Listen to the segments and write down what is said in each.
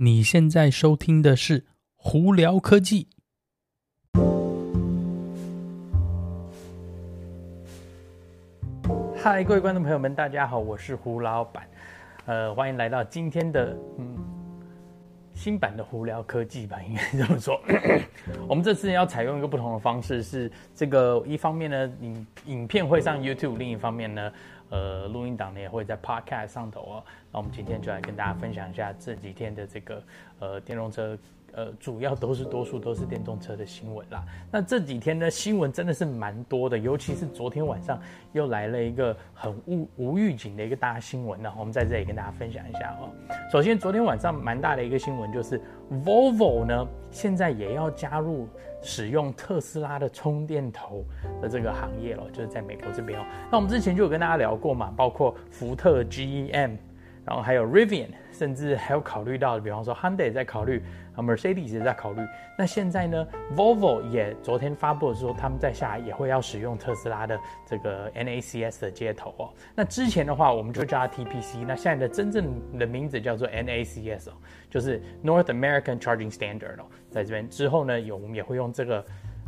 你现在收听的是胡聊科技。嗨，各位观众朋友们，大家好，我是胡老板，呃，欢迎来到今天的嗯新版的胡聊科技吧，应该这么说。我们这次要采用一个不同的方式，是这个一方面呢，影影片会上 YouTube，另一方面呢。呃，录音档呢也会在 Podcast 上头哦。那我们今天就来跟大家分享一下这几天的这个呃电动车，呃，主要都是多数都是电动车的新闻啦。那这几天呢，新闻真的是蛮多的，尤其是昨天晚上又来了一个很无无预警的一个大新闻呢。我们在这里跟大家分享一下哦。首先，昨天晚上蛮大的一个新闻就是 Volvo 呢现在也要加入。使用特斯拉的充电头的这个行业了，就是在美国这边哦。那我们之前就有跟大家聊过嘛，包括福特、GM，然后还有 Rivian，甚至还有考虑到，比方说 Hyundai 在考虑，啊 Mercedes 也在考虑。那现在呢，Volvo 也昨天发布的时候，他们在下也会要使用特斯拉的这个 NACS 的接头哦。那之前的话，我们就叫它 TPC，那现在的真正的名字叫做 NACS 哦，就是 North American Charging Standard 哦。在这边之后呢，有我们也会用这个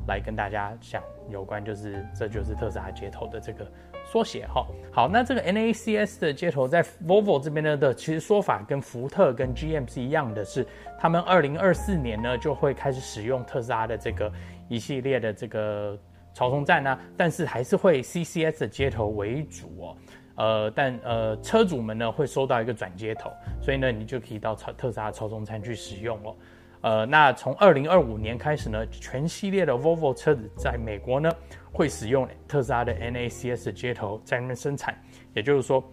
来跟大家讲有关，就是这就是特斯拉接头的这个缩写哈。好，那这个 NACS 的接头在 Volvo 这边呢的其实说法跟福特跟 GM 是一样的，是他们二零二四年呢就会开始使用特斯拉的这个一系列的这个超充站呢，但是还是会 CCS 的接头为主哦。呃，但呃车主们呢会收到一个转接头，所以呢你就可以到超特斯拉超充站去使用哦。呃，那从二零二五年开始呢，全系列的 Volvo 车子在美国呢会使用特斯拉的 NACS 接头在那边生产，也就是说，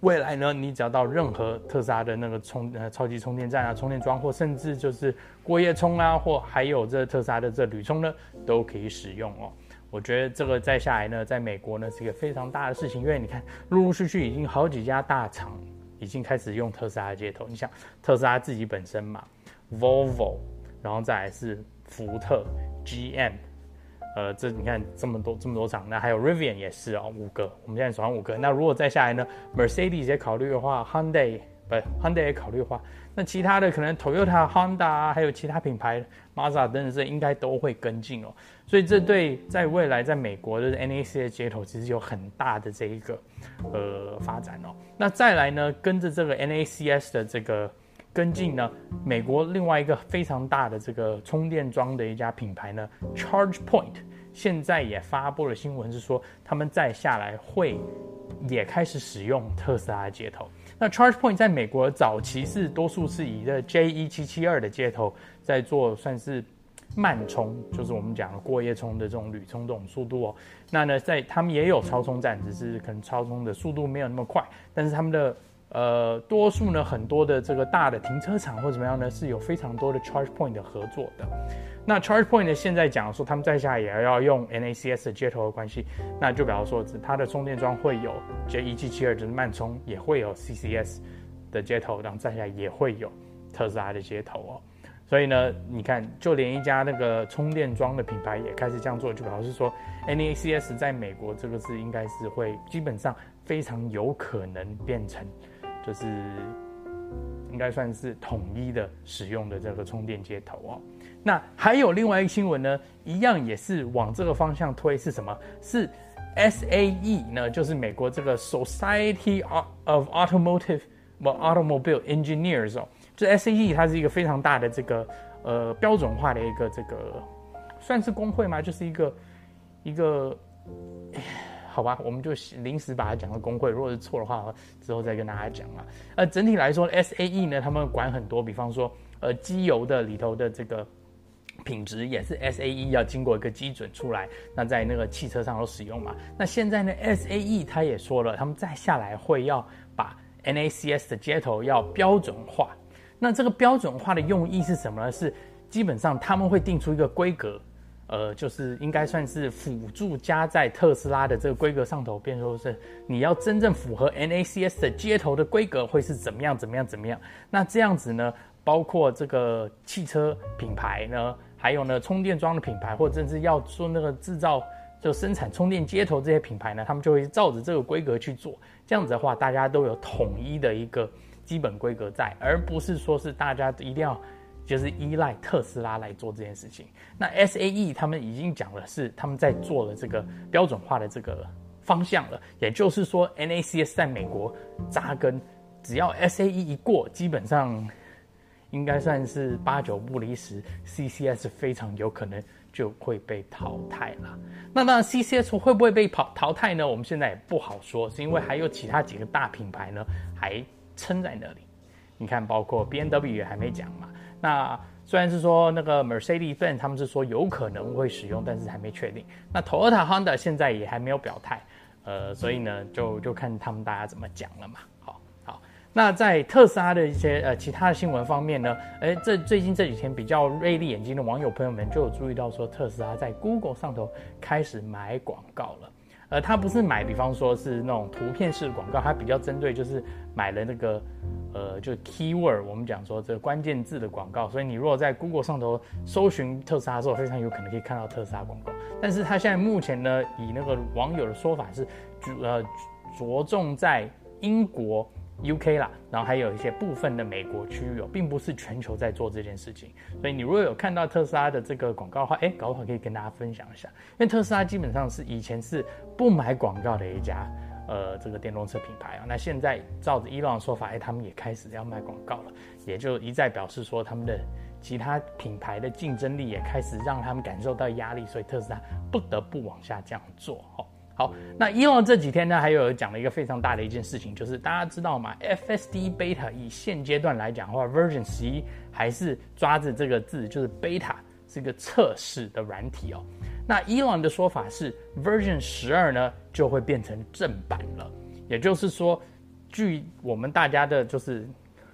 未来呢，你只要到任何特斯拉的那个充呃超级充电站啊、充电桩，或甚至就是过夜充啊，或还有这特斯拉的这旅充呢，都可以使用哦。我觉得这个再下来呢，在美国呢是一个非常大的事情，因为你看，陆陆续续已经好几家大厂已经开始用特斯拉的接头，你想特斯拉自己本身嘛。Volvo，然后再来是福特、GM，呃，这你看这么多这么多厂，那还有 Rivian 也是哦，五个，我们现在手上五个。那如果再下来呢，Mercedes 也考虑的话，Hyundai 不，Hyundai 也考虑的话，那其他的可能 Toyota、Honda 还有其他品牌，Mazda 等等这应该都会跟进哦。所以这对在未来在美国的 NAC 的接头其实有很大的这一个呃发展哦。那再来呢，跟着这个 NACS 的这个。跟进呢，美国另外一个非常大的这个充电桩的一家品牌呢，ChargePoint，现在也发布了新闻，是说他们再下来会也开始使用特斯拉的接头。那 ChargePoint 在美国早期是多数是以这 J1772 的接头在做，算是慢充，就是我们讲的过夜充的这种铝充这种速度哦。那呢，在他们也有超充站，只是可能超充的速度没有那么快，但是他们的。呃，多数呢，很多的这个大的停车场或怎么样呢，是有非常多的 Charge Point 的合作的。那 Charge Point 呢，现在讲说他们在下也要用 NACS 的接头的关系，那就比方说，它的充电桩会有 J1772 就是慢充，也会有 CCS 的接头，然后在下也会有特斯拉的接头哦。所以呢，你看，就连一家那个充电桩的品牌也开始这样做，就表示说 NACS 在美国这个是应该是会基本上非常有可能变成。就是应该算是统一的使用的这个充电接头哦。那还有另外一个新闻呢，一样也是往这个方向推，是什么？是 SAE 呢？就是美国这个 Society of Automotive 不 Automobile Engineers 哦，就 SAE 它是一个非常大的这个呃标准化的一个这个算是工会吗？就是一个一个。好吧，我们就临时把它讲到工会，如果是错的话，之后再跟大家讲啊。呃，整体来说，SAE 呢，他们管很多，比方说，呃，机油的里头的这个品质也是 SAE 要经过一个基准出来，那在那个汽车上都使用嘛。那现在呢，SAE 他也说了，他们再下来会要把 NACS 的接头要标准化。那这个标准化的用意是什么呢？是基本上他们会定出一个规格。呃，就是应该算是辅助加在特斯拉的这个规格上头，变说是你要真正符合 NACS 的接头的规格会是怎么样怎么样怎么样？那这样子呢，包括这个汽车品牌呢，还有呢充电桩的品牌，或者甚至要做那个制造就生产充电接头这些品牌呢，他们就会照着这个规格去做。这样子的话，大家都有统一的一个基本规格在，而不是说是大家一定要就是依赖特斯拉来做这件事情。那 SAE 他们已经讲了是他们在做了这个标准化的这个方向了，也就是说 NACS 在美国扎根，只要 SAE 一过，基本上应该算是八九不离十，CCS 非常有可能。就会被淘汰了。那当然，CCS 会不会被淘淘汰呢？我们现在也不好说，是因为还有其他几个大品牌呢，还撑在那里。你看，包括 BMW 也还没讲嘛。那虽然是说那个 Mercedes-Benz 他们是说有可能会使用，但是还没确定。那 Toyota、Honda 现在也还没有表态，呃，所以呢，就就看他们大家怎么讲了嘛。好好那在特斯拉的一些呃其他的新闻方面呢，诶，这最近这几天比较锐利眼睛的网友朋友们就有注意到说，特斯拉在 Google 上头开始买广告了。呃，他不是买，比方说是那种图片式广告，他比较针对就是买了那个呃，就 keyword，我们讲说这个关键字的广告。所以你如果在 Google 上头搜寻特斯拉的时候，非常有可能可以看到特斯拉广告。但是他现在目前呢，以那个网友的说法是呃着重在英国。UK 啦，然后还有一些部分的美国区域哦，并不是全球在做这件事情。所以你如果有看到特斯拉的这个广告的话，哎，搞不好可以跟大家分享一下。因为特斯拉基本上是以前是不买广告的一家呃这个电动车品牌啊，那现在照着伊朗的说法，哎，他们也开始要卖广告了，也就一再表示说他们的其他品牌的竞争力也开始让他们感受到压力，所以特斯拉不得不往下这样做哦。好，那伊隆这几天呢，还有讲了一个非常大的一件事情，就是大家知道吗？FSD Beta 以现阶段来讲的话，Version 十一还是抓着这个字，就是 Beta 是个测试的软体哦。那伊隆的说法是，Version 十二呢就会变成正版了，也就是说，据我们大家的就是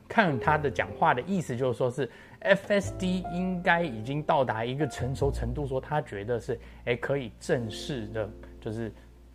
看他的讲话的意思，就是说是 FSD 应该已经到达一个成熟程度，说他觉得是诶可以正式的，就是。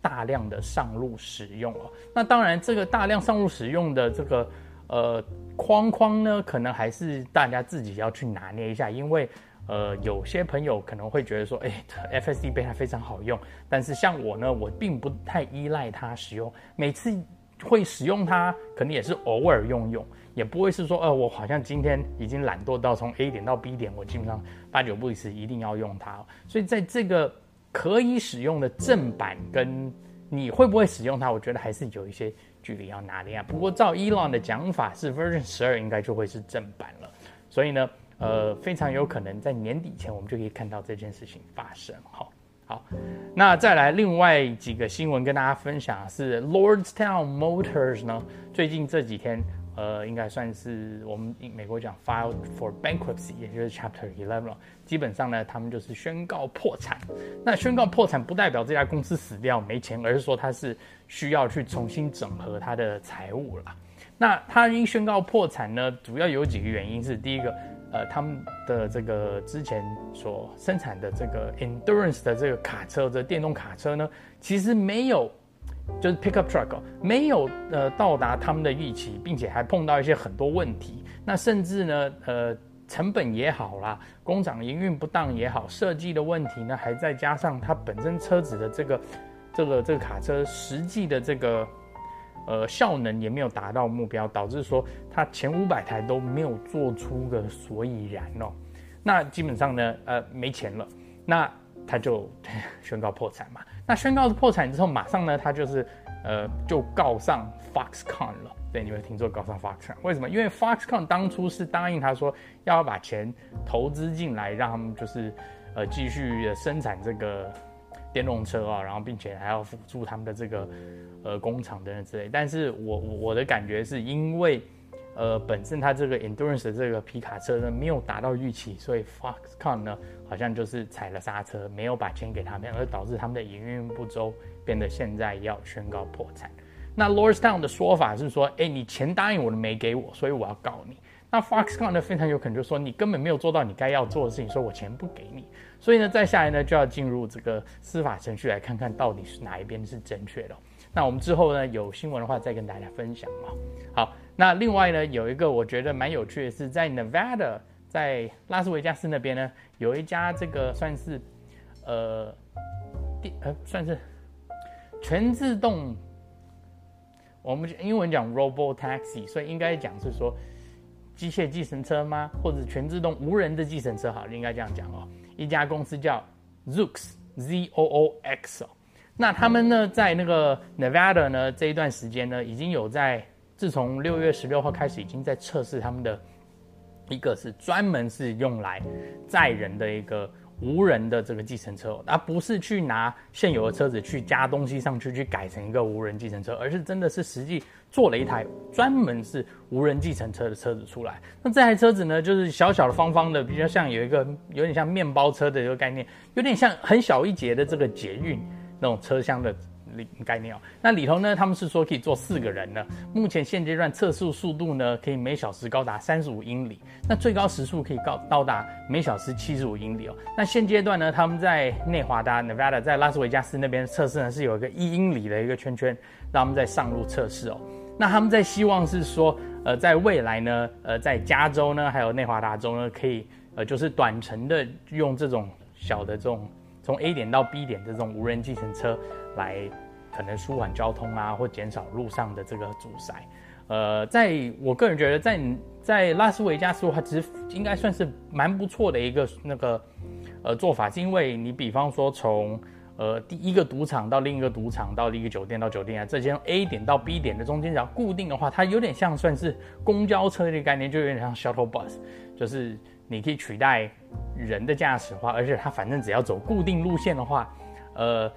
大量的上路使用哦，那当然这个大量上路使用的这个呃框框呢，可能还是大家自己要去拿捏一下，因为呃有些朋友可能会觉得说，哎，FSD Beta 非常好用，但是像我呢，我并不太依赖它使用，每次会使用它，可能也是偶尔用用，也不会是说，呃，我好像今天已经懒惰到从 A 点到 B 点，我基本上八九不离十一定要用它，所以在这个。可以使用的正版跟你会不会使用它，我觉得还是有一些距离要拿捏啊。不过照伊朗的讲法，是 Version 十二应该就会是正版了，所以呢，呃，非常有可能在年底前我们就可以看到这件事情发生。好，好，那再来另外几个新闻跟大家分享是 Lordstown Motors 呢，最近这几天。呃，应该算是我们美国讲 file for bankruptcy，也就是 Chapter Eleven。基本上呢，他们就是宣告破产。那宣告破产不代表这家公司死掉没钱，而是说它是需要去重新整合它的财务了。那它因宣告破产呢，主要有几个原因是：第一个，呃，他们的这个之前所生产的这个 Endurance 的这个卡车，这电动卡车呢，其实没有。就是 pickup truck 没有呃到达他们的预期，并且还碰到一些很多问题。那甚至呢呃成本也好啦，工厂营运不当也好，设计的问题呢，还再加上它本身车子的这个这个这个卡车实际的这个呃效能也没有达到目标，导致说它前五百台都没有做出个所以然哦。那基本上呢呃没钱了，那他就宣告破产嘛。那宣告破产之后，马上呢，他就是，呃，就告上 Foxconn 了。对，你有没有听说告上 Foxconn？为什么？因为 Foxconn 当初是答应他说要把钱投资进来，让他们就是，呃，继续生产这个电动车啊，然后并且还要辅助他们的这个，呃，工厂等等之类。但是我我的感觉是因为。呃，本身它这个 endurance 这个皮卡车呢，没有达到预期，所以 Foxconn 呢好像就是踩了刹车，没有把钱给他们，而导致他们的营运不周，变得现在要宣告破产。那 Lordstown 的说法是说，哎，你钱答应我的没给我，所以我要告你。那 Foxconn 呢非常有可能就说，你根本没有做到你该要做的事情，说我钱不给你。所以呢，再下来呢就要进入这个司法程序来看看到底是哪一边是正确的。那我们之后呢有新闻的话再跟大家分享嘛。好。那另外呢，有一个我觉得蛮有趣的是，在 Nevada，在拉斯维加斯那边呢，有一家这个算是，呃，电呃算是全自动，我们英文讲 Robo Taxi，所以应该讲是说机械计程车吗？或者全自动无人的计程车？好，应该这样讲哦。一家公司叫 Zoox，Z O O X 哦。那他们呢，在那个 Nevada 呢这一段时间呢，已经有在自从六月十六号开始，已经在测试他们的一个是专门是用来载人的一个。无人的这个计程车，而不是去拿现有的车子去加东西上去，去改成一个无人计程车，而是真的是实际做了一台专门是无人计程车的车子出来。那这台车子呢，就是小小的、方方的，比较像有一个有点像面包车的一个概念，有点像很小一节的这个捷运那种车厢的。概念哦，那里头呢，他们是说可以坐四个人的。目前现阶段测速速度呢，可以每小时高达三十五英里，那最高时速可以高到达每小时七十五英里哦。那现阶段呢，他们在内华达 Nevada，在拉斯维加斯那边测试呢，是有一个一英里的一个圈圈，让他们在上路测试哦。那他们在希望是说，呃，在未来呢，呃，在加州呢，还有内华达州呢，可以呃，就是短程的用这种小的这种从 A 点到 B 点的这种无人计程车来。可能舒缓交通啊，或减少路上的这个阻塞。呃，在我个人觉得在，在在拉斯维加斯的话，其实应该算是蛮不错的一个那个呃做法，是因为你比方说从呃第一个赌场到另一个赌场到另一个酒店到酒店啊，这些 A 点到 B 点的中间只要固定的话，它有点像算是公交车的概念，就有点像 shuttle bus，就是你可以取代人的驾驶话，而且它反正只要走固定路线的话，呃。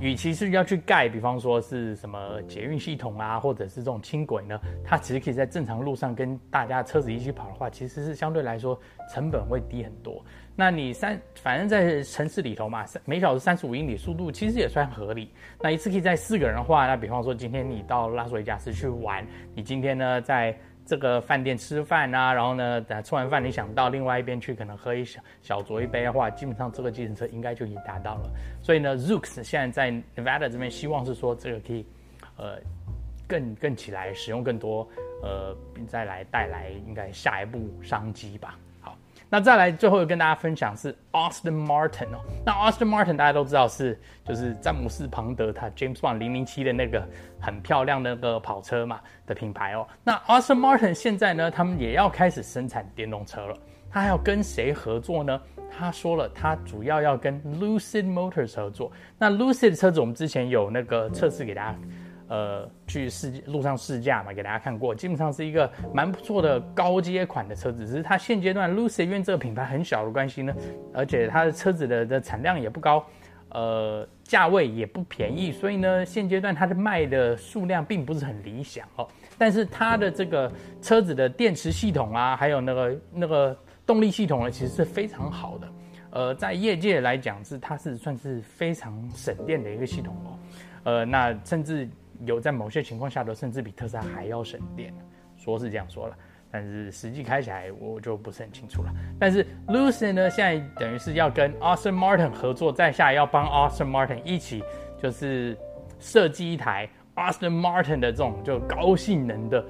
与其是要去盖，比方说是什么捷运系统啊，或者是这种轻轨呢，它其实可以在正常路上跟大家车子一起跑的话，其实是相对来说成本会低很多。那你三反正在城市里头嘛，三每小时三十五英里速度其实也算合理。那一次可以在四个人的话，那比方说今天你到拉斯维加斯去玩，你今天呢在。这个饭店吃饭啊，然后呢，等吃完饭你想到另外一边去，可能喝一小小酌一杯的话，基本上这个计程车应该就已经达到了。所以呢，Zoox 现在在 Nevada 这边希望是说这个可以，呃，更更起来使用更多，呃，并再来带来应该下一步商机吧。那再来最后跟大家分享是 Austin Martin 哦，那 Austin Martin 大家都知道是就是詹姆斯庞德他 James Bond 零零七的那个很漂亮的那个跑车嘛的品牌哦。那 Austin Martin 现在呢，他们也要开始生产电动车了。他还要跟谁合作呢？他说了，他主要要跟 Lucid Motors 合作。那 Lucid 车子我们之前有那个测试给大家。呃，去试路上试驾嘛，给大家看过，基本上是一个蛮不错的高阶款的车子。只是它现阶段 Lucid 因为这个品牌很小的关系呢，而且它的车子的的产量也不高，呃，价位也不便宜，所以呢，现阶段它的卖的数量并不是很理想哦。但是它的这个车子的电池系统啊，还有那个那个动力系统呢，其实是非常好的。呃，在业界来讲是它是算是非常省电的一个系统哦。呃，那甚至。有在某些情况下都甚至比特斯拉还要省电，说是这样说了，但是实际开起来我就不是很清楚了。但是 Lucid 呢，现在等于是要跟 Aston Martin 合作，在下要帮 Aston Martin 一起就是设计一台 Aston Martin 的这种就高性能的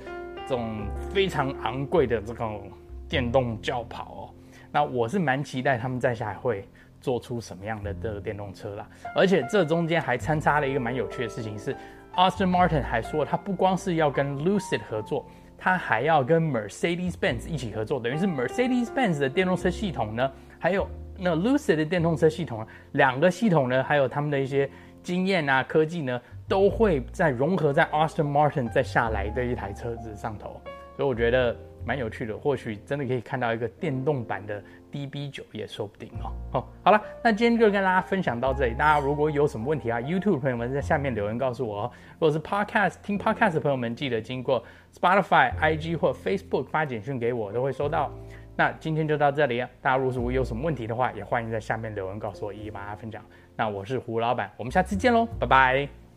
这种非常昂贵的这种电动轿跑哦。那我是蛮期待他们在下会做出什么样的这个电动车啦，而且这中间还参插了一个蛮有趣的事情是。Auston Martin 还说，他不光是要跟 Lucid 合作，他还要跟 Mercedes-Benz 一起合作，等于是 Mercedes-Benz 的电动车系统呢，还有那 Lucid 的电动车系统，两个系统呢，还有他们的一些经验啊、科技呢，都会在融合在 Austin Martin 再下来的一台车子上头，所以我觉得。蛮有趣的，或许真的可以看到一个电动版的 DB9 也说不定哦。哦，好了，那今天就跟大家分享到这里。大家如果有什么问题啊，YouTube 朋友们在下面留言告诉我哦。如果是 Podcast 听 Podcast 的朋友们，记得经过 Spotify、IG 或 Facebook 发简讯给我，都会收到。那今天就到这里，大家如果有什么问题的话，也欢迎在下面留言告诉我，一一帮大家分享。那我是胡老板，我们下次见喽，拜拜。